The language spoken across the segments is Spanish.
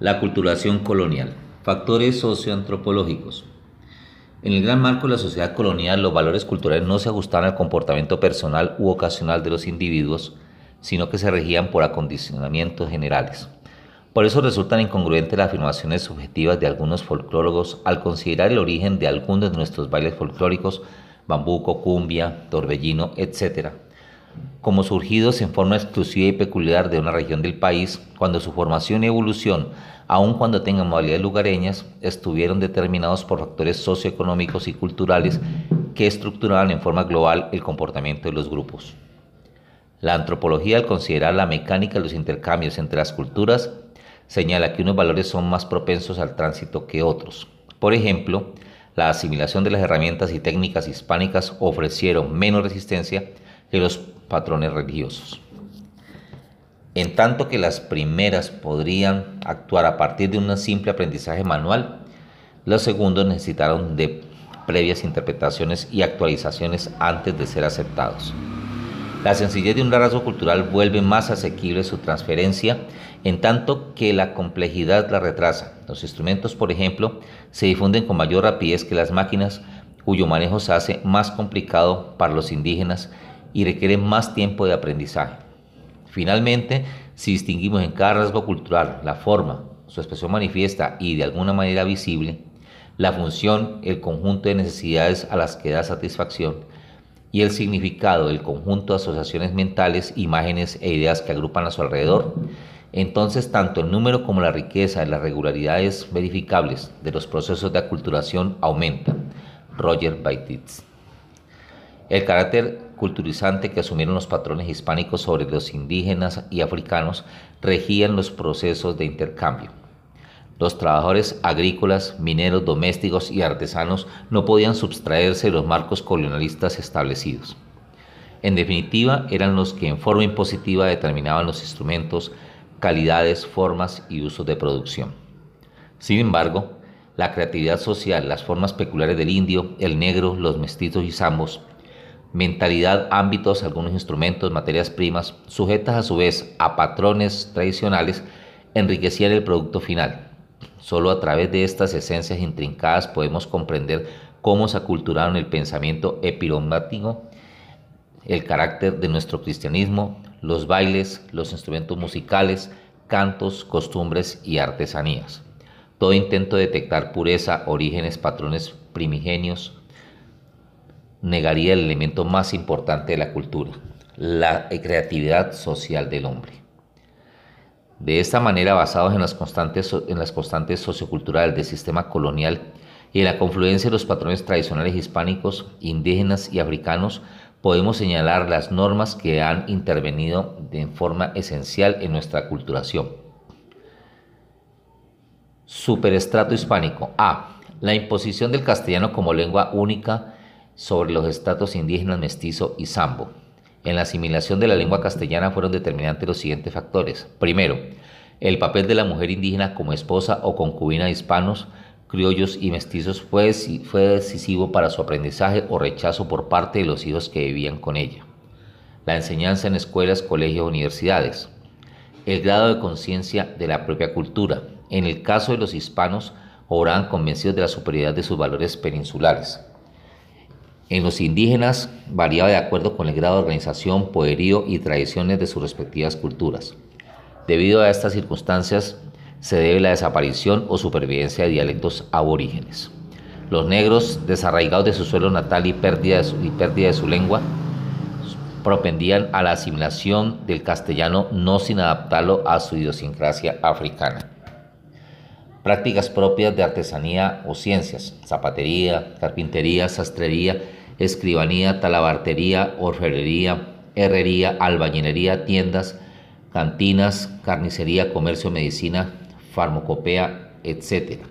La culturación colonial. Factores socioantropológicos. En el gran marco de la sociedad colonial, los valores culturales no se ajustaban al comportamiento personal u ocasional de los individuos, sino que se regían por acondicionamientos generales. Por eso resultan incongruentes las afirmaciones subjetivas de algunos folclóricos al considerar el origen de algunos de nuestros bailes folclóricos, bambuco, cumbia, torbellino, etc., como surgidos en forma exclusiva y peculiar de una región del país, cuando su formación y evolución, aun cuando tengan modalidades lugareñas, estuvieron determinados por factores socioeconómicos y culturales que estructuraban en forma global el comportamiento de los grupos. La antropología, al considerar la mecánica de los intercambios entre las culturas, señala que unos valores son más propensos al tránsito que otros. Por ejemplo, la asimilación de las herramientas y técnicas hispánicas ofrecieron menos resistencia que los patrones religiosos. En tanto que las primeras podrían actuar a partir de un simple aprendizaje manual, los segundos necesitaron de previas interpretaciones y actualizaciones antes de ser aceptados. La sencillez de un rasgo cultural vuelve más asequible su transferencia, en tanto que la complejidad la retrasa. Los instrumentos, por ejemplo, se difunden con mayor rapidez que las máquinas, cuyo manejo se hace más complicado para los indígenas y requiere más tiempo de aprendizaje. Finalmente, si distinguimos en cada rasgo cultural la forma, su expresión manifiesta y de alguna manera visible, la función, el conjunto de necesidades a las que da satisfacción y el significado, el conjunto de asociaciones mentales, imágenes e ideas que agrupan a su alrededor, entonces tanto el número como la riqueza de las regularidades verificables de los procesos de aculturación aumentan. Roger Baititz. El carácter culturizante que asumieron los patrones hispánicos sobre los indígenas y africanos regían los procesos de intercambio. Los trabajadores agrícolas, mineros, domésticos y artesanos no podían subtraerse de los marcos colonialistas establecidos. En definitiva, eran los que en forma impositiva determinaban los instrumentos, calidades, formas y usos de producción. Sin embargo, la creatividad social, las formas peculiares del indio, el negro, los mestizos y zambos, mentalidad, ámbitos, algunos instrumentos, materias primas, sujetas a su vez a patrones tradicionales, enriquecían el producto final. Solo a través de estas esencias intrincadas podemos comprender cómo se aculturaron el pensamiento epiromático, el carácter de nuestro cristianismo, los bailes, los instrumentos musicales, cantos, costumbres y artesanías. Todo intento de detectar pureza, orígenes, patrones primigenios, negaría el elemento más importante de la cultura, la creatividad social del hombre. De esta manera, basados en las constantes, en las constantes socioculturales del sistema colonial y en la confluencia de los patrones tradicionales hispánicos, indígenas y africanos, podemos señalar las normas que han intervenido de forma esencial en nuestra culturación. Superestrato hispánico. A. La imposición del castellano como lengua única sobre los estatus indígenas mestizo y sambo. En la asimilación de la lengua castellana fueron determinantes los siguientes factores. Primero, el papel de la mujer indígena como esposa o concubina de hispanos, criollos y mestizos fue, fue decisivo para su aprendizaje o rechazo por parte de los hijos que vivían con ella. La enseñanza en escuelas, colegios, universidades. El grado de conciencia de la propia cultura. En el caso de los hispanos, obraban convencidos de la superioridad de sus valores peninsulares. En los indígenas variaba de acuerdo con el grado de organización, poderío y tradiciones de sus respectivas culturas. Debido a estas circunstancias se debe la desaparición o supervivencia de dialectos aborígenes. Los negros, desarraigados de su suelo natal y pérdida de su, su lengua, propendían a la asimilación del castellano no sin adaptarlo a su idiosincrasia africana. Prácticas propias de artesanía o ciencias, zapatería, carpintería, sastrería, escribanía, talabartería, orfebrería, herrería, albañilería, tiendas, cantinas, carnicería, comercio, medicina, farmacopea, etc.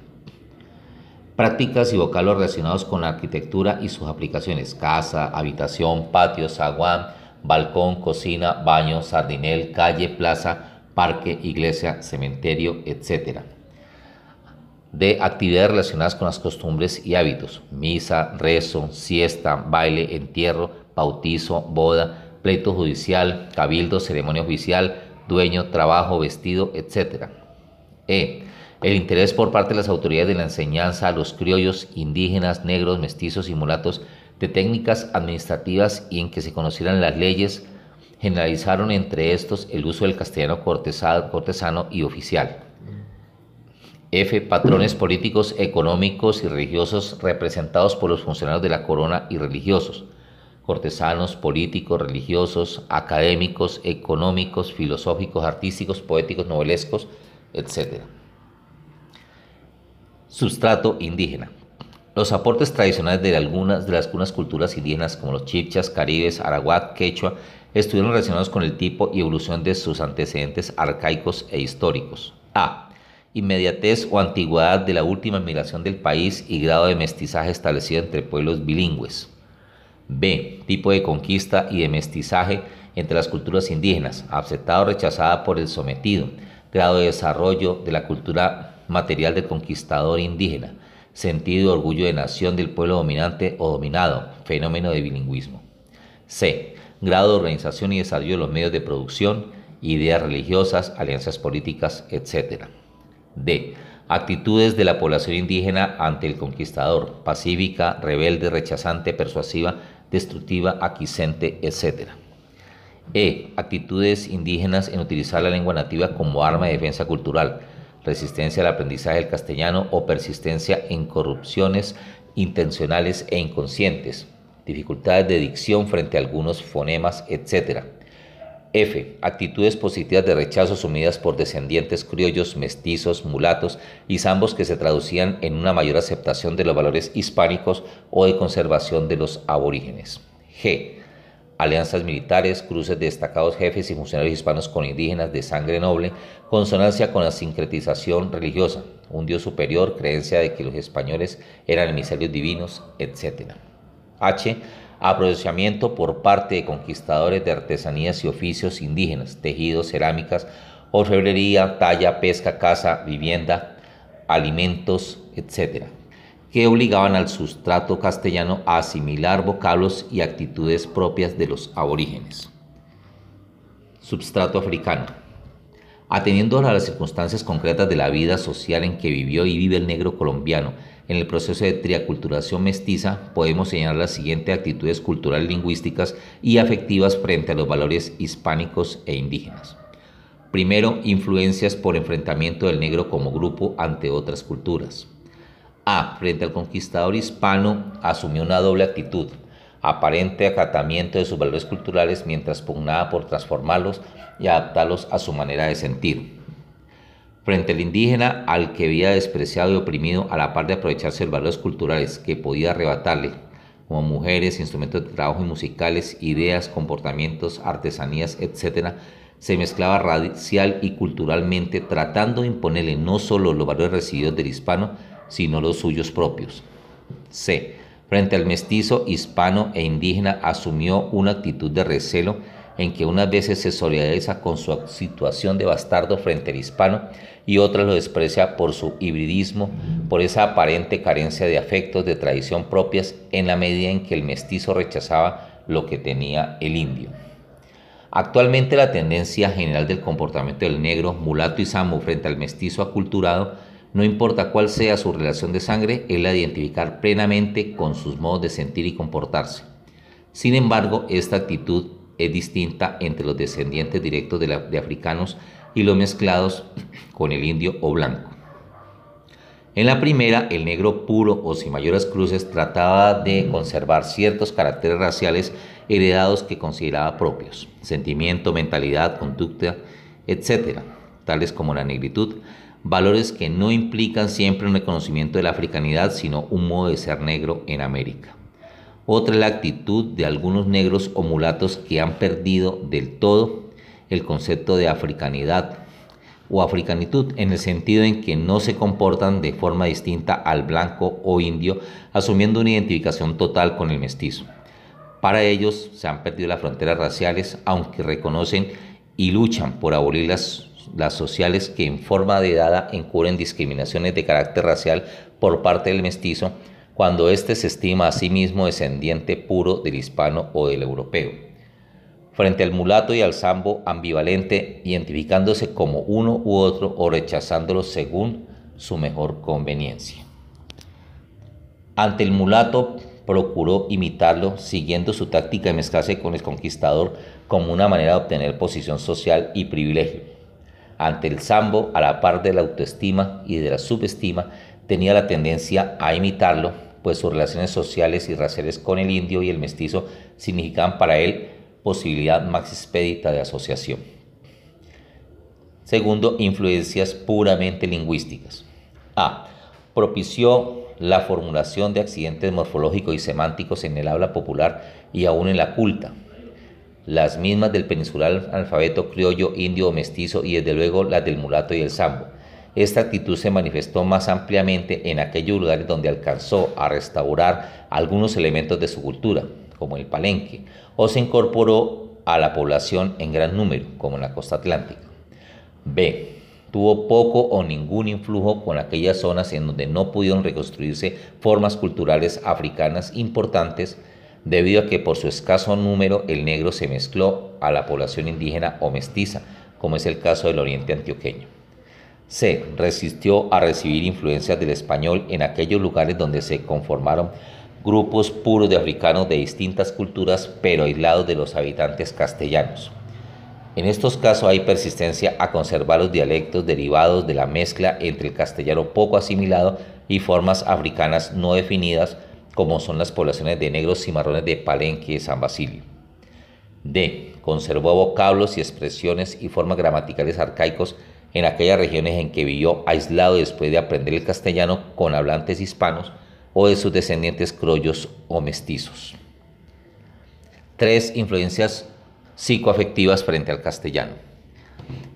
Prácticas y vocablos relacionados con la arquitectura y sus aplicaciones, casa, habitación, patio, zaguán, balcón, cocina, baño, sardinel, calle, plaza, parque, iglesia, cementerio, etc de actividades relacionadas con las costumbres y hábitos, misa, rezo, siesta, baile, entierro, bautizo, boda, pleito judicial, cabildo, ceremonia oficial, dueño, trabajo, vestido, etc. E. El interés por parte de las autoridades de la enseñanza a los criollos, indígenas, negros, mestizos y mulatos de técnicas administrativas y en que se conocieran las leyes, generalizaron entre estos el uso del castellano cortesano y oficial. F. Patrones políticos, económicos y religiosos representados por los funcionarios de la corona y religiosos. Cortesanos, políticos, religiosos, académicos, económicos, filosóficos, artísticos, poéticos, novelescos, etc. Sustrato indígena. Los aportes tradicionales de algunas de las culturas indígenas como los chipchas, caribes, arahuac, quechua, estuvieron relacionados con el tipo y evolución de sus antecedentes arcaicos e históricos. A. Inmediatez o antigüedad de la última migración del país y grado de mestizaje establecido entre pueblos bilingües. B. Tipo de conquista y de mestizaje entre las culturas indígenas, aceptada o rechazada por el sometido. Grado de desarrollo de la cultura material del conquistador indígena. Sentido y orgullo de nación del pueblo dominante o dominado. Fenómeno de bilingüismo. C. Grado de organización y desarrollo de los medios de producción, ideas religiosas, alianzas políticas, etc. D. Actitudes de la población indígena ante el conquistador, pacífica, rebelde, rechazante, persuasiva, destructiva, aquicente, etc. E. Actitudes indígenas en utilizar la lengua nativa como arma de defensa cultural, resistencia al aprendizaje del castellano o persistencia en corrupciones intencionales e inconscientes, dificultades de dicción frente a algunos fonemas, etc. F. Actitudes positivas de rechazo asumidas por descendientes criollos, mestizos, mulatos y zambos que se traducían en una mayor aceptación de los valores hispánicos o de conservación de los aborígenes. G. Alianzas militares, cruces de destacados jefes y funcionarios hispanos con indígenas de sangre noble, consonancia con la sincretización religiosa, un Dios superior, creencia de que los españoles eran emisarios divinos, etc. H aprovechamiento por parte de conquistadores de artesanías y oficios indígenas, tejidos, cerámicas, orfebrería, talla, pesca, caza, vivienda, alimentos, etc., que obligaban al sustrato castellano a asimilar vocablos y actitudes propias de los aborígenes. Substrato africano. Atendiendo a las circunstancias concretas de la vida social en que vivió y vive el negro colombiano, en el proceso de triaculturación mestiza podemos señalar las siguientes actitudes culturales, lingüísticas y afectivas frente a los valores hispánicos e indígenas. Primero, influencias por enfrentamiento del negro como grupo ante otras culturas. A. Frente al conquistador hispano asumió una doble actitud, aparente acatamiento de sus valores culturales mientras pugnaba por transformarlos y adaptarlos a su manera de sentir. Frente al indígena al que había despreciado y oprimido a la par de aprovecharse de valores culturales que podía arrebatarle, como mujeres, instrumentos de trabajo y musicales, ideas, comportamientos, artesanías, etc., se mezclaba racial y culturalmente tratando de imponerle no solo los valores recibidos del hispano, sino los suyos propios. C. Frente al mestizo hispano e indígena asumió una actitud de recelo en que unas veces se solidariza con su situación de bastardo frente al hispano y otras lo desprecia por su hibridismo, por esa aparente carencia de afectos de tradición propias en la medida en que el mestizo rechazaba lo que tenía el indio. Actualmente la tendencia general del comportamiento del negro, mulato y samo frente al mestizo aculturado no importa cuál sea su relación de sangre, es la de identificar plenamente con sus modos de sentir y comportarse. Sin embargo, esta actitud es distinta entre los descendientes directos de, africanos y los mezclados con el indio o blanco. En la primera, el negro puro o sin mayores cruces trataba de conservar ciertos caracteres raciales heredados que consideraba propios, sentimiento, mentalidad, conducta, etc., tales como la negritud, valores que no implican siempre un reconocimiento de la africanidad, sino un modo de ser negro en América. Otra es la actitud de algunos negros o mulatos que han perdido del todo el concepto de africanidad o africanitud en el sentido en que no se comportan de forma distinta al blanco o indio, asumiendo una identificación total con el mestizo. Para ellos se han perdido las fronteras raciales, aunque reconocen y luchan por abolir las sociales que en forma de dada encubren discriminaciones de carácter racial por parte del mestizo cuando éste se estima a sí mismo descendiente puro del hispano o del europeo. Frente al mulato y al sambo ambivalente, identificándose como uno u otro o rechazándolo según su mejor conveniencia. Ante el mulato procuró imitarlo, siguiendo su táctica de mezclarse con el conquistador como una manera de obtener posición social y privilegio. Ante el sambo, a la par de la autoestima y de la subestima, tenía la tendencia a imitarlo, pues sus relaciones sociales y raciales con el indio y el mestizo significaban para él posibilidad más expedita de asociación. Segundo, influencias puramente lingüísticas. A. Propició la formulación de accidentes morfológicos y semánticos en el habla popular y aún en la culta. Las mismas del peninsular alfabeto criollo, indio o mestizo y desde luego las del mulato y el sambo. Esta actitud se manifestó más ampliamente en aquellos lugares donde alcanzó a restaurar algunos elementos de su cultura, como el palenque, o se incorporó a la población en gran número, como en la costa atlántica. B. Tuvo poco o ningún influjo con aquellas zonas en donde no pudieron reconstruirse formas culturales africanas importantes debido a que por su escaso número el negro se mezcló a la población indígena o mestiza, como es el caso del oriente antioqueño. C. Resistió a recibir influencias del español en aquellos lugares donde se conformaron grupos puros de africanos de distintas culturas pero aislados de los habitantes castellanos. En estos casos hay persistencia a conservar los dialectos derivados de la mezcla entre el castellano poco asimilado y formas africanas no definidas como son las poblaciones de negros y marrones de Palenque y San Basilio. D. Conservó vocablos y expresiones y formas gramaticales arcaicos en aquellas regiones en que vivió aislado después de aprender el castellano con hablantes hispanos o de sus descendientes crollos o mestizos. Tres influencias psicoafectivas frente al castellano.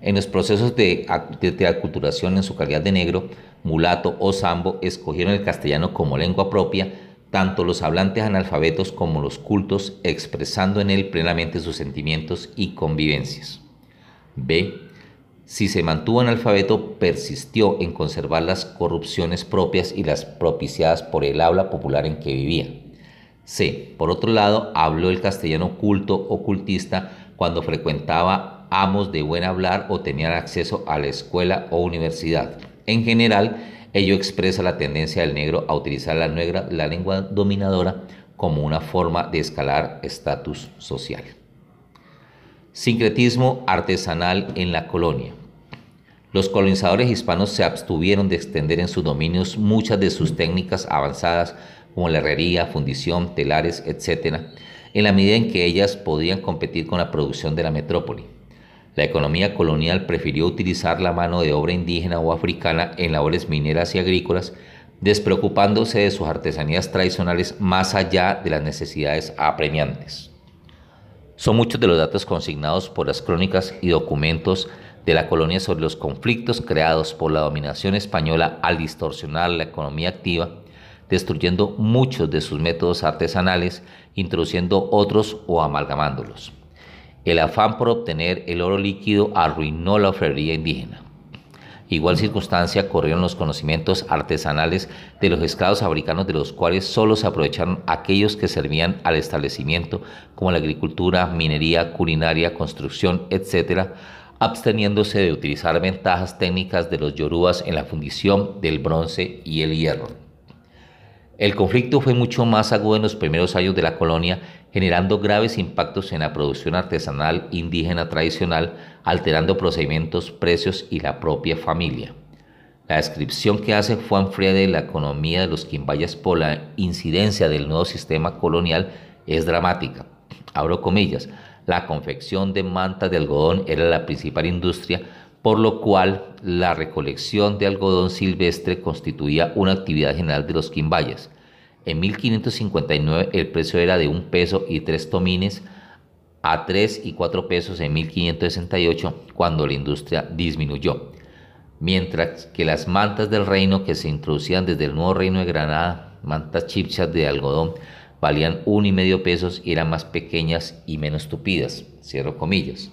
En los procesos de, de, aculturación en su calidad de negro, mulato o sambo, escogieron el castellano como lengua propia, tanto los hablantes analfabetos como los cultos, expresando en él plenamente sus sentimientos y convivencias. B. Si se mantuvo analfabeto, persistió en conservar las corrupciones propias y las propiciadas por el habla popular en que vivía. C. Por otro lado, habló el castellano culto o cultista cuando frecuentaba amos de buen hablar o tenía acceso a la escuela o universidad. En general, ello expresa la tendencia del negro a utilizar la, negra, la lengua dominadora como una forma de escalar estatus social. Sincretismo artesanal en la colonia. Los colonizadores hispanos se abstuvieron de extender en sus dominios muchas de sus técnicas avanzadas como la herrería, fundición, telares, etc., en la medida en que ellas podían competir con la producción de la metrópoli. La economía colonial prefirió utilizar la mano de obra indígena o africana en labores mineras y agrícolas, despreocupándose de sus artesanías tradicionales más allá de las necesidades apremiantes. Son muchos de los datos consignados por las crónicas y documentos de la colonia sobre los conflictos creados por la dominación española al distorsionar la economía activa destruyendo muchos de sus métodos artesanales, introduciendo otros o amalgamándolos. El afán por obtener el oro líquido arruinó la ofrería indígena. Igual circunstancia corrieron los conocimientos artesanales de los esclavos africanos de los cuales solo se aprovecharon aquellos que servían al establecimiento, como la agricultura, minería, culinaria, construcción, etc., absteniéndose de utilizar ventajas técnicas de los yorubas en la fundición del bronce y el hierro. El conflicto fue mucho más agudo en los primeros años de la colonia, generando graves impactos en la producción artesanal indígena tradicional, alterando procedimientos, precios y la propia familia. La descripción que hace Juan Frede de la economía de los quimbayas por la incidencia del nuevo sistema colonial es dramática. Abro comillas, la confección de mantas de algodón era la principal industria, por lo cual la recolección de algodón silvestre constituía una actividad general de los quimbayas. En 1559 el precio era de un peso y tres tomines a tres y cuatro pesos en 1568 cuando la industria disminuyó. Mientras que las mantas del reino que se introducían desde el nuevo reino de Granada, mantas chipchas de algodón, valían un y medio pesos y eran más pequeñas y menos tupidas. Cierro comillas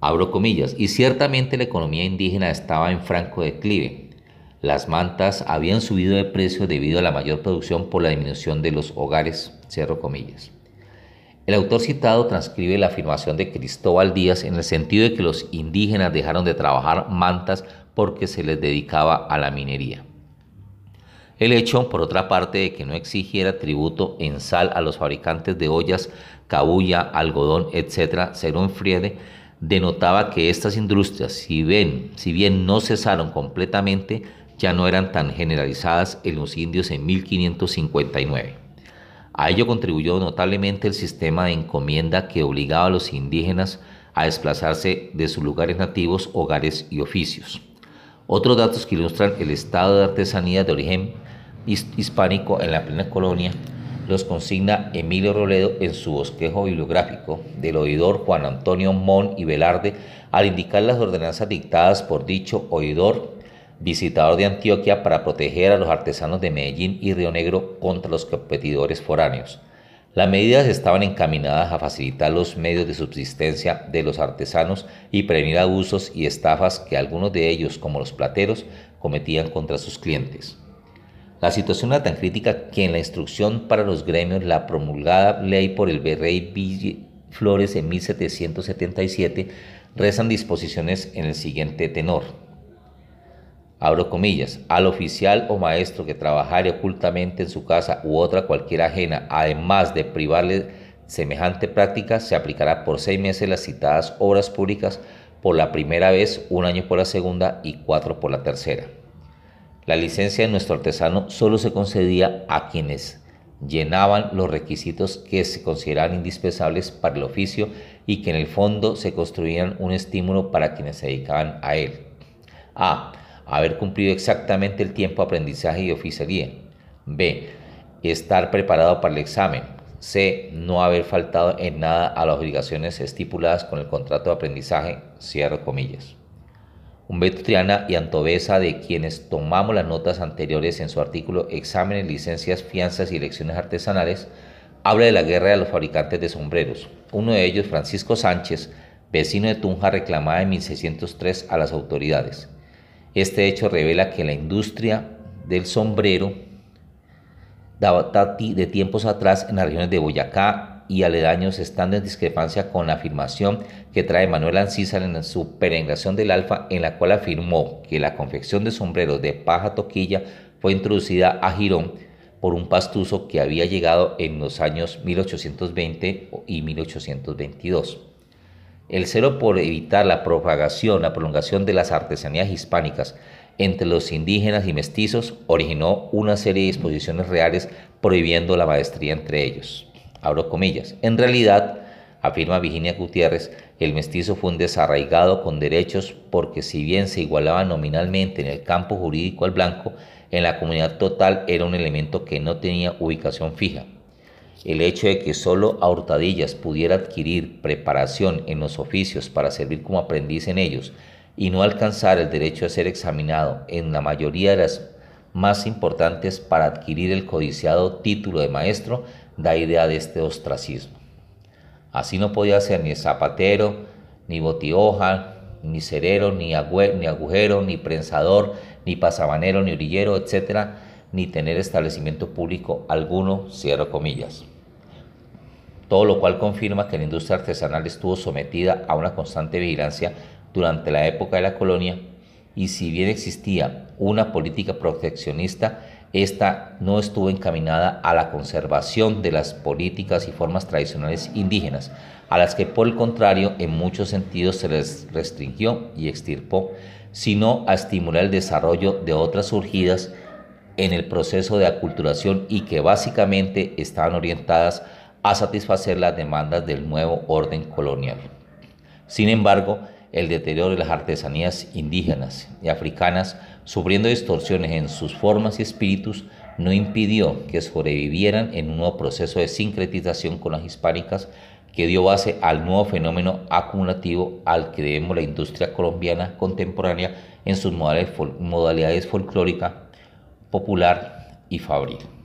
abro comillas, y ciertamente la economía indígena estaba en franco declive. Las mantas habían subido de precio debido a la mayor producción por la disminución de los hogares, cierro comillas. El autor citado transcribe la afirmación de Cristóbal Díaz en el sentido de que los indígenas dejaron de trabajar mantas porque se les dedicaba a la minería. El hecho, por otra parte, de que no exigiera tributo en sal a los fabricantes de ollas, cabulla, algodón, etc., según Friede, denotaba que estas industrias, si bien, si bien no cesaron completamente, ya no eran tan generalizadas en los indios en 1559. A ello contribuyó notablemente el sistema de encomienda que obligaba a los indígenas a desplazarse de sus lugares nativos, hogares y oficios. Otros datos que ilustran el estado de artesanía de origen hispánico en la plena colonia los consigna Emilio Roledo en su bosquejo bibliográfico del oidor Juan Antonio Mon y Velarde al indicar las ordenanzas dictadas por dicho oidor visitador de Antioquia para proteger a los artesanos de Medellín y Río Negro contra los competidores foráneos. Las medidas estaban encaminadas a facilitar los medios de subsistencia de los artesanos y prevenir abusos y estafas que algunos de ellos, como los plateros, cometían contra sus clientes. La situación era tan crítica que en la instrucción para los gremios, la promulgada ley por el virrey Flores en 1777, rezan disposiciones en el siguiente tenor. Abro comillas, al oficial o maestro que trabajare ocultamente en su casa u otra cualquier ajena, además de privarle semejante práctica, se aplicará por seis meses las citadas obras públicas por la primera vez, un año por la segunda y cuatro por la tercera. La licencia de nuestro artesano solo se concedía a quienes llenaban los requisitos que se consideraban indispensables para el oficio y que en el fondo se construían un estímulo para quienes se dedicaban a él. A. Haber cumplido exactamente el tiempo de aprendizaje y oficialía. B. Estar preparado para el examen. C. No haber faltado en nada a las obligaciones estipuladas con el contrato de aprendizaje. Cierro comillas. Humberto Triana y Antovesa, de quienes tomamos las notas anteriores en su artículo Exámenes, licencias, fianzas y elecciones artesanales, habla de la guerra de los fabricantes de sombreros. Uno de ellos, Francisco Sánchez, vecino de Tunja, reclamaba en 1603 a las autoridades. Este hecho revela que la industria del sombrero de tiempos atrás en las regiones de Boyacá, y aledaños estando en discrepancia con la afirmación que trae Manuel Ancísar en su peregrinación del Alfa, en la cual afirmó que la confección de sombreros de paja toquilla fue introducida a Girón por un pastuso que había llegado en los años 1820 y 1822. El celo por evitar la propagación, la prolongación de las artesanías hispánicas entre los indígenas y mestizos originó una serie de disposiciones reales prohibiendo la maestría entre ellos abro comillas. En realidad, afirma Virginia Gutiérrez, el mestizo fue un desarraigado con derechos porque si bien se igualaba nominalmente en el campo jurídico al blanco, en la comunidad total era un elemento que no tenía ubicación fija. El hecho de que solo a hurtadillas pudiera adquirir preparación en los oficios para servir como aprendiz en ellos y no alcanzar el derecho a ser examinado en la mayoría de las más importantes para adquirir el codiciado título de maestro da idea de este ostracismo. Así no podía ser ni zapatero, ni botioja, ni cerero, ni, agujero, ni prensador, ni pasabanero, ni orillero, etcétera, ni tener establecimiento público alguno, cierro comillas. Todo lo cual confirma que la industria artesanal estuvo sometida a una constante vigilancia durante la época de la colonia y si bien existía una política proteccionista, esta no estuvo encaminada a la conservación de las políticas y formas tradicionales indígenas, a las que por el contrario en muchos sentidos se les restringió y extirpó, sino a estimular el desarrollo de otras surgidas en el proceso de aculturación y que básicamente estaban orientadas a satisfacer las demandas del nuevo orden colonial. Sin embargo, el deterioro de las artesanías indígenas y africanas, sufriendo distorsiones en sus formas y espíritus, no impidió que sobrevivieran en un nuevo proceso de sincretización con las hispánicas que dio base al nuevo fenómeno acumulativo al que debemos la industria colombiana contemporánea en sus modalidades, folclórica, popular y fabril.